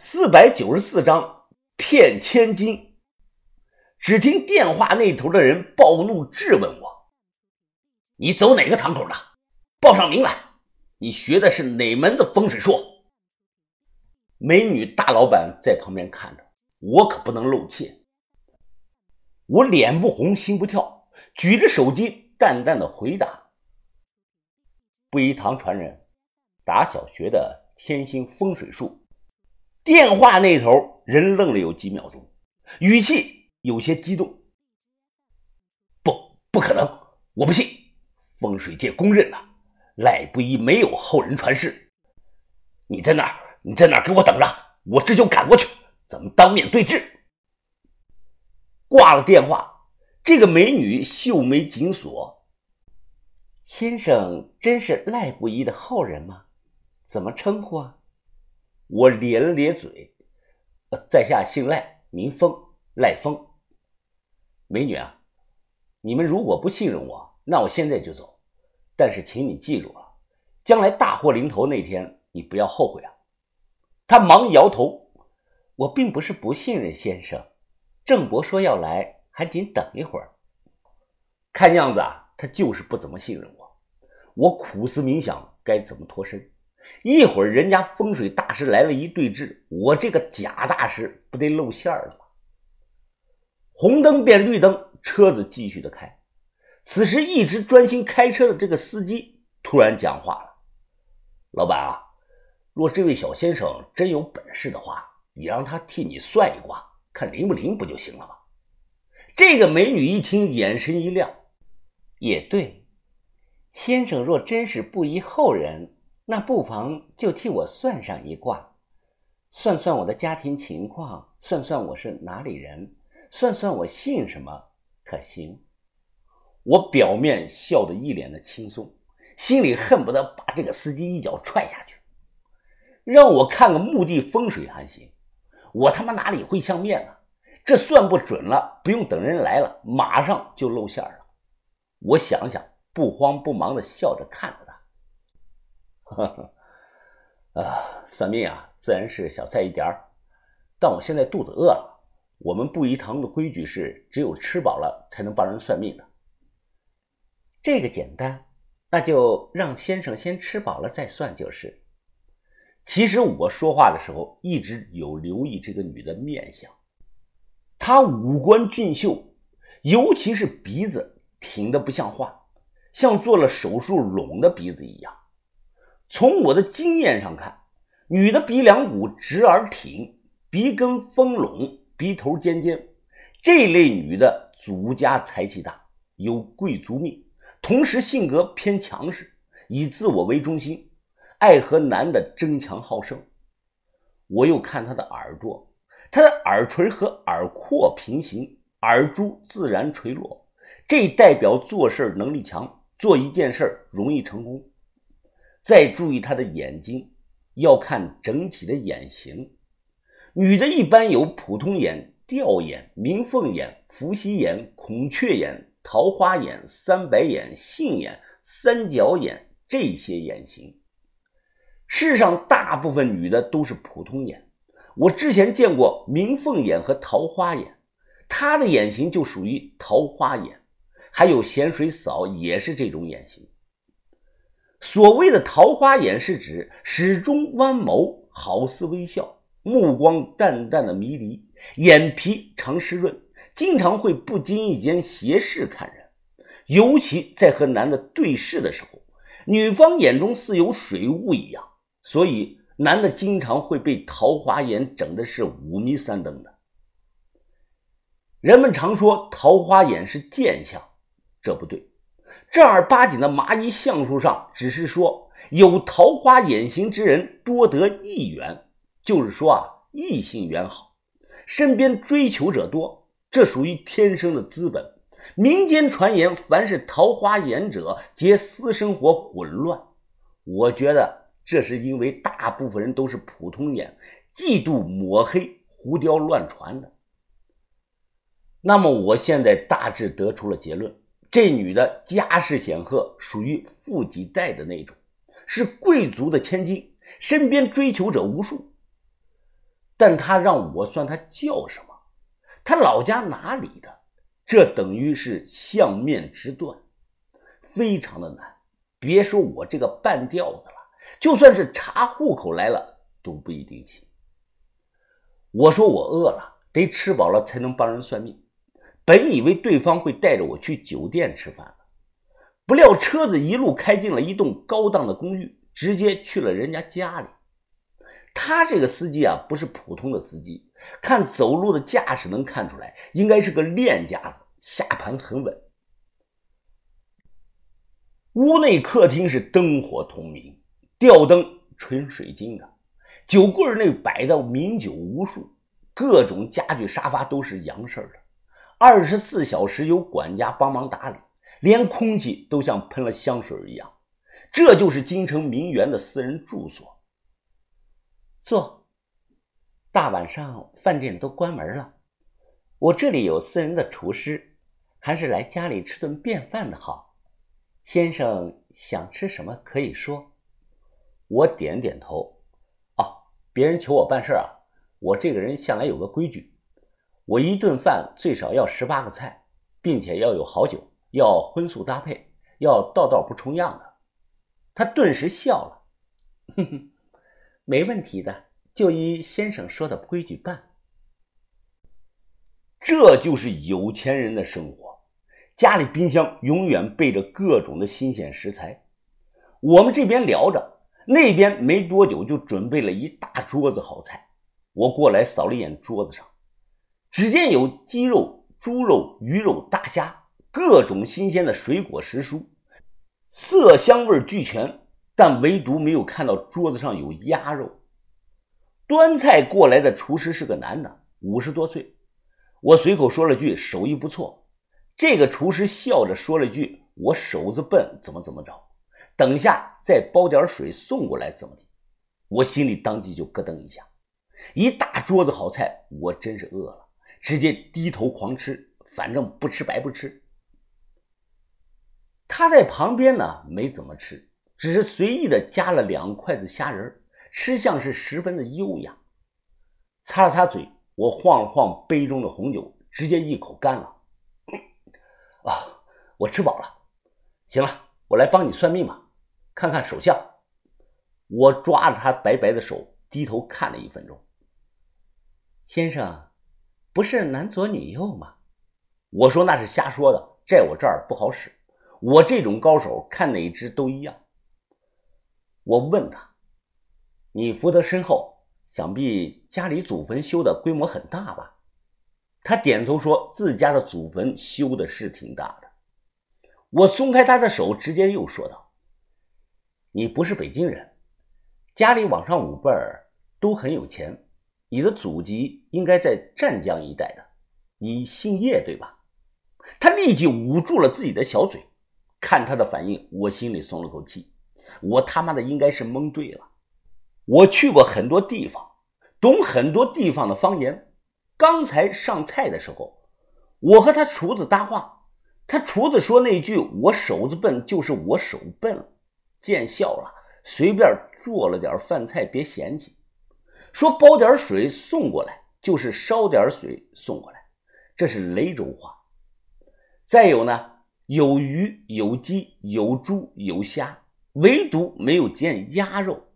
四百九十四章骗千金。只听电话那头的人暴怒质问我：“你走哪个堂口的？报上名来！你学的是哪门子风水术？”美女大老板在旁边看着，我可不能露怯。我脸不红心不跳，举着手机淡淡的回答：“布衣堂传人，打小学的天星风水术。”电话那头人愣了有几秒钟，语气有些激动：“不，不可能，我不信！风水界公认的，赖不一没有后人传世。你在那儿，你在那儿给我等着，我这就赶过去，咱们当面对质。”挂了电话，这个美女秀眉紧锁：“先生真是赖不一的后人吗？怎么称呼啊？”我咧了咧嘴，在下姓赖，名风，赖风。美女啊，你们如果不信任我，那我现在就走。但是请你记住了，将来大祸临头那天，你不要后悔啊！他忙摇头，我并不是不信任先生，郑伯说要来，还请等一会儿。看样子啊，他就是不怎么信任我。我苦思冥想，该怎么脱身？一会儿人家风水大师来了一对峙，我这个假大师不得露馅了吗？红灯变绿灯，车子继续的开。此时一直专心开车的这个司机突然讲话了：“老板啊，若这位小先生真有本事的话，你让他替你算一卦，看灵不灵不就行了吗？”这个美女一听，眼神一亮：“也对，先生若真是不疑后人。”那不妨就替我算上一卦，算算我的家庭情况，算算我是哪里人，算算我姓什么，可行？我表面笑得一脸的轻松，心里恨不得把这个司机一脚踹下去。让我看个墓地风水还行，我他妈哪里会相面呢？这算不准了，不用等人来了，马上就露馅了。我想想，不慌不忙的笑着看着。啊，算命啊，自然是小菜一碟儿，但我现在肚子饿了。我们布衣堂的规矩是，只有吃饱了才能帮人算命的。这个简单，那就让先生先吃饱了再算就是。其实我说话的时候一直有留意这个女的面相，她五官俊秀，尤其是鼻子挺的不像话，像做了手术隆的鼻子一样。从我的经验上看，女的鼻梁骨直而挺，鼻根丰隆，鼻头尖尖，这类女的祖家财气大，有贵族命，同时性格偏强势，以自我为中心，爱和男的争强好胜。我又看她的耳朵，她的耳垂和耳廓平行，耳珠自然垂落，这代表做事能力强，做一件事容易成功。再注意她的眼睛，要看整体的眼型。女的一般有普通眼、吊眼、明凤眼、伏羲眼、孔雀眼、桃花眼、三白眼、杏眼、三角眼这些眼型。世上大部分女的都是普通眼，我之前见过明凤眼和桃花眼，她的眼型就属于桃花眼。还有咸水嫂也是这种眼型。所谓的桃花眼是指始终弯眸，好似微笑，目光淡淡的迷离，眼皮常湿润，经常会不经意间斜视看人，尤其在和男的对视的时候，女方眼中似有水雾一样，所以男的经常会被桃花眼整的是五迷三瞪的。人们常说桃花眼是贱相，这不对。正儿八经的麻衣相术上只是说有桃花眼型之人多得异缘，就是说啊异性缘好，身边追求者多，这属于天生的资本。民间传言，凡是桃花眼者，皆私生活混乱。我觉得这是因为大部分人都是普通眼，嫉妒抹黑胡雕乱传的。那么我现在大致得出了结论。这女的家世显赫，属于富几代的那种，是贵族的千金，身边追求者无数。但她让我算她叫什么，她老家哪里的，这等于是相面之断，非常的难。别说我这个半吊子了，就算是查户口来了都不一定行。我说我饿了，得吃饱了才能帮人算命。本以为对方会带着我去酒店吃饭，不料车子一路开进了一栋高档的公寓，直接去了人家家里。他这个司机啊，不是普通的司机，看走路的架势能看出来，应该是个练家子，下盘很稳。屋内客厅是灯火通明，吊灯纯水晶的，酒柜内摆的名酒无数，各种家具沙发都是洋式的。二十四小时有管家帮忙打理，连空气都像喷了香水一样。这就是京城名媛的私人住所。坐，大晚上饭店都关门了，我这里有私人的厨师，还是来家里吃顿便饭的好。先生想吃什么可以说。我点点头。哦，别人求我办事啊，我这个人向来有个规矩。我一顿饭最少要十八个菜，并且要有好酒，要荤素搭配，要道道不重样的。他顿时笑了，哼哼，没问题的，就依先生说的规矩办。这就是有钱人的生活，家里冰箱永远备着各种的新鲜食材。我们这边聊着，那边没多久就准备了一大桌子好菜。我过来扫了一眼桌子上。只见有鸡肉、猪肉、鱼肉、大虾，各种新鲜的水果食蔬，色香味俱全，但唯独没有看到桌子上有鸭肉。端菜过来的厨师是个男的，五十多岁。我随口说了句手艺不错，这个厨师笑着说了句：“我手子笨，怎么怎么着？等下再煲点水送过来，怎么的？”我心里当即就咯噔一下，一大桌子好菜，我真是饿了。直接低头狂吃，反正不吃白不吃。他在旁边呢，没怎么吃，只是随意的夹了两筷子虾仁，吃相是十分的优雅。擦了擦嘴，我晃了晃杯中的红酒，直接一口干了。啊，我吃饱了。行了，我来帮你算命吧，看看手相。我抓着他白白的手，低头看了一分钟。先生。不是男左女右吗？我说那是瞎说的，在我这儿不好使。我这种高手看哪只都一样。我问他：“你福德深厚，想必家里祖坟修的规模很大吧？”他点头说：“自家的祖坟修的是挺大的。”我松开他的手，直接又说道：“你不是北京人，家里往上五辈儿都很有钱。”你的祖籍应该在湛江一带的，你姓叶对吧？他立即捂住了自己的小嘴，看他的反应，我心里松了口气。我他妈的应该是蒙对了。我去过很多地方，懂很多地方的方言。刚才上菜的时候，我和他厨子搭话，他厨子说那句“我手子笨”，就是我手笨，见笑了，随便做了点饭菜，别嫌弃。说煲点水送过来，就是烧点水送过来，这是雷州话。再有呢，有鱼有鸡有猪有虾，唯独没有见鸭肉，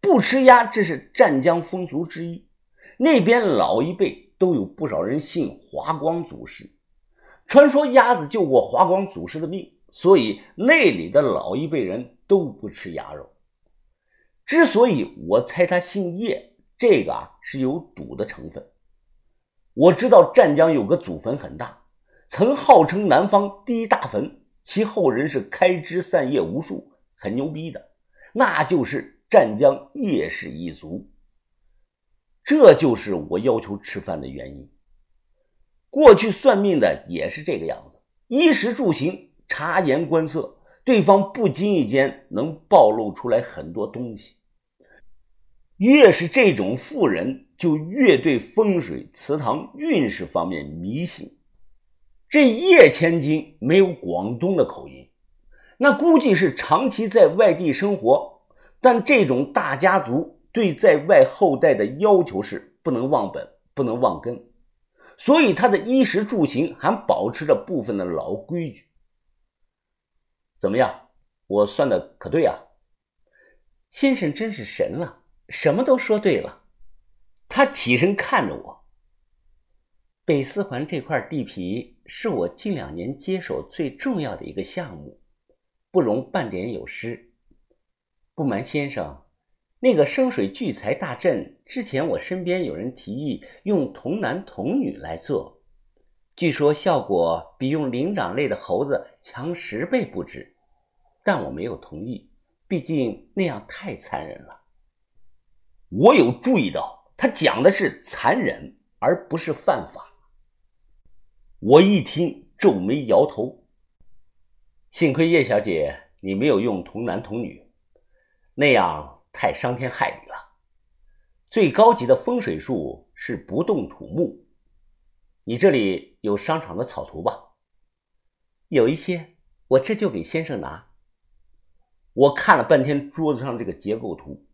不吃鸭，这是湛江风俗之一。那边老一辈都有不少人信华光祖师，传说鸭子救过华光祖师的命，所以那里的老一辈人都不吃鸭肉。之所以我猜他姓叶。这个啊是有赌的成分。我知道湛江有个祖坟很大，曾号称南方第一大坟，其后人是开枝散叶无数，很牛逼的。那就是湛江叶氏一族。这就是我要求吃饭的原因。过去算命的也是这个样子，衣食住行、察言观色，对方不经意间能暴露出来很多东西。越是这种富人，就越对风水、祠堂、运势方面迷信。这叶千金没有广东的口音，那估计是长期在外地生活。但这种大家族对在外后代的要求是不能忘本，不能忘根，所以他的衣食住行还保持着部分的老规矩。怎么样？我算的可对啊？先生真是神了，什么都说对了。他起身看着我。北四环这块地皮是我近两年接手最重要的一个项目，不容半点有失。不瞒先生，那个生水聚财大阵之前，我身边有人提议用童男童女来做，据说效果比用灵长类的猴子强十倍不止，但我没有同意，毕竟那样太残忍了。我有注意到，他讲的是残忍，而不是犯法。我一听，皱眉摇头。幸亏叶小姐你没有用童男童女，那样太伤天害理了。最高级的风水术是不动土木。你这里有商场的草图吧？有一些，我这就给先生拿。我看了半天桌子上这个结构图，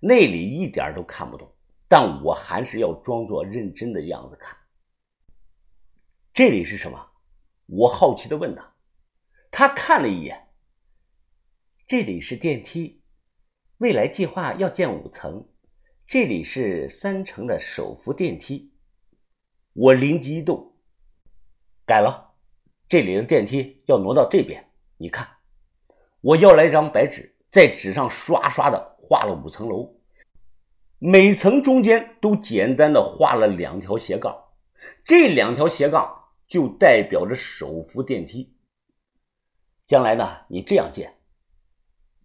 那里一点都看不懂，但我还是要装作认真的样子看。这里是什么？我好奇的问他。他看了一眼。这里是电梯，未来计划要建五层，这里是三层的手扶电梯。我灵机一动，改了，这里的电梯要挪到这边。你看，我要来一张白纸，在纸上刷刷的画了五层楼，每层中间都简单的画了两条斜杠，这两条斜杠。就代表着手扶电梯。将来呢，你这样建，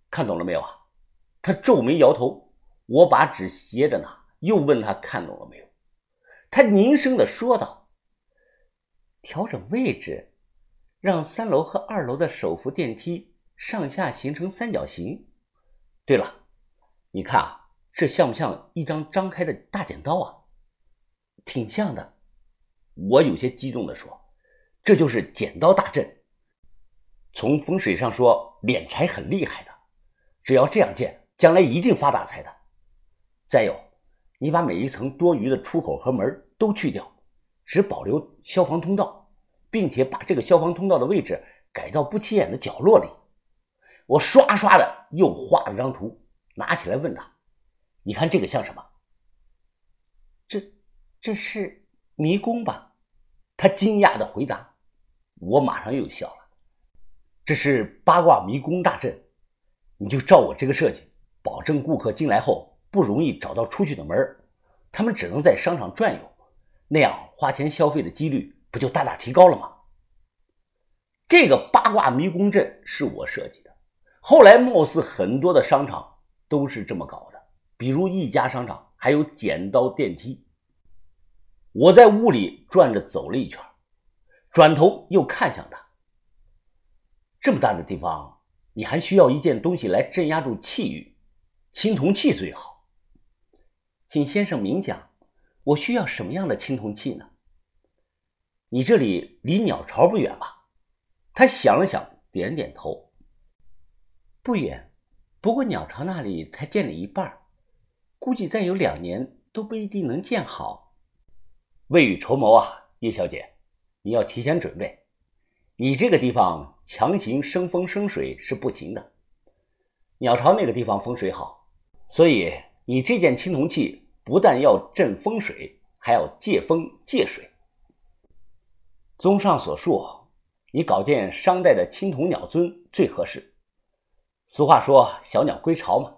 看懂了没有啊？他皱眉摇头。我把纸斜着拿，又问他看懂了没有。他凝声的说道：“调整位置，让三楼和二楼的手扶电梯上下形成三角形。对了，你看啊，这像不像一张张开的大剪刀啊？挺像的。”我有些激动地说：“这就是剪刀大阵。从风水上说，敛财很厉害的。只要这样建，将来一定发大财的。再有，你把每一层多余的出口和门都去掉，只保留消防通道，并且把这个消防通道的位置改到不起眼的角落里。”我刷刷的又画了张图，拿起来问他：“你看这个像什么？”这，这是。迷宫吧，他惊讶的回答。我马上又笑了。这是八卦迷宫大阵，你就照我这个设计，保证顾客进来后不容易找到出去的门他们只能在商场转悠，那样花钱消费的几率不就大大提高了吗？这个八卦迷宫阵是我设计的，后来貌似很多的商场都是这么搞的，比如一家商场还有剪刀电梯。我在屋里转着走了一圈，转头又看向他。这么大的地方，你还需要一件东西来镇压住气欲，青铜器最好。请先生明讲，我需要什么样的青铜器呢？你这里离鸟巢不远吧？他想了想，点点头。不远，不过鸟巢那里才建了一半，估计再有两年都不一定能建好。未雨绸缪啊，叶小姐，你要提前准备。你这个地方强行生风生水是不行的。鸟巢那个地方风水好，所以你这件青铜器不但要镇风水，还要借风借水。综上所述，你搞件商代的青铜鸟尊最合适。俗话说“小鸟归巢”嘛。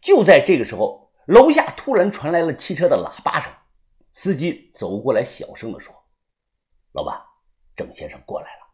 就在这个时候，楼下突然传来了汽车的喇叭声。司机走过来，小声的说：“老板，郑先生过来了。”